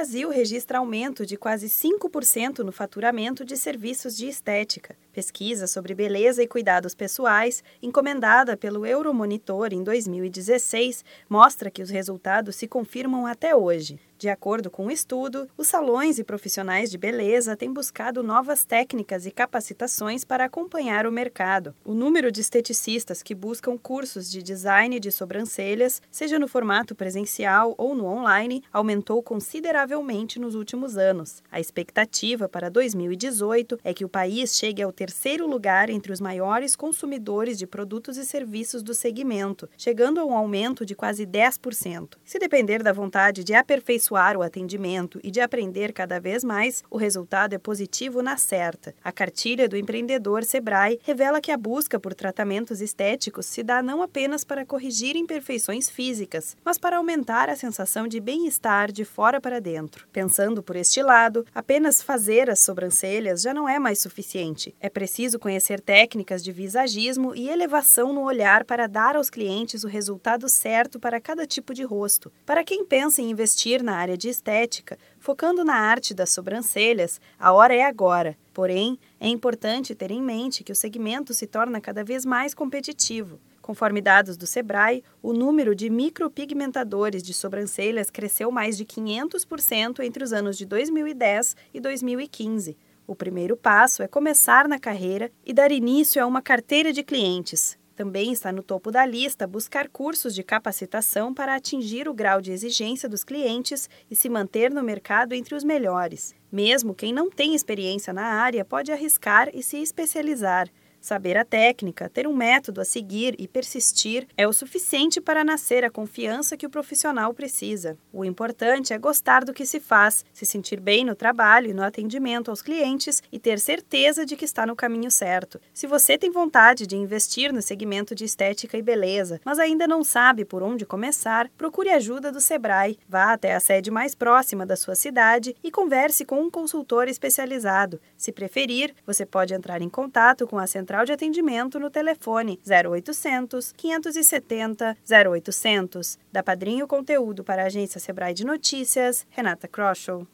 Brasil registra aumento de quase 5% no faturamento de serviços de estética. Pesquisa sobre beleza e cuidados pessoais, encomendada pelo Euromonitor em 2016, mostra que os resultados se confirmam até hoje. De acordo com o estudo, os salões e profissionais de beleza têm buscado novas técnicas e capacitações para acompanhar o mercado. O número de esteticistas que buscam cursos de design de sobrancelhas, seja no formato presencial ou no online, aumentou consideravelmente nos últimos anos. A expectativa para 2018 é que o país chegue ao terceiro lugar entre os maiores consumidores de produtos e serviços do segmento, chegando a um aumento de quase 10%. Se depender da vontade de aperfeiçoar o atendimento e de aprender cada vez mais, o resultado é positivo na certa. A cartilha do empreendedor Sebrae revela que a busca por tratamentos estéticos se dá não apenas para corrigir imperfeições físicas, mas para aumentar a sensação de bem-estar de fora para dentro. Pensando por este lado, apenas fazer as sobrancelhas já não é mais suficiente. É preciso conhecer técnicas de visagismo e elevação no olhar para dar aos clientes o resultado certo para cada tipo de rosto. Para quem pensa em investir na área de estética, focando na arte das sobrancelhas, a hora é agora. Porém, é importante ter em mente que o segmento se torna cada vez mais competitivo. Conforme dados do Sebrae, o número de micropigmentadores de sobrancelhas cresceu mais de 500% entre os anos de 2010 e 2015. O primeiro passo é começar na carreira e dar início a uma carteira de clientes. Também está no topo da lista buscar cursos de capacitação para atingir o grau de exigência dos clientes e se manter no mercado entre os melhores. Mesmo quem não tem experiência na área pode arriscar e se especializar. Saber a técnica, ter um método a seguir e persistir é o suficiente para nascer a confiança que o profissional precisa. O importante é gostar do que se faz, se sentir bem no trabalho e no atendimento aos clientes e ter certeza de que está no caminho certo. Se você tem vontade de investir no segmento de estética e beleza, mas ainda não sabe por onde começar, procure ajuda do Sebrae. Vá até a sede mais próxima da sua cidade e converse com um consultor especializado. Se preferir, você pode entrar em contato com a central central de atendimento no telefone 0800 570 0800. Da Padrinho Conteúdo para a agência Sebrae de Notícias, Renata Kroschel.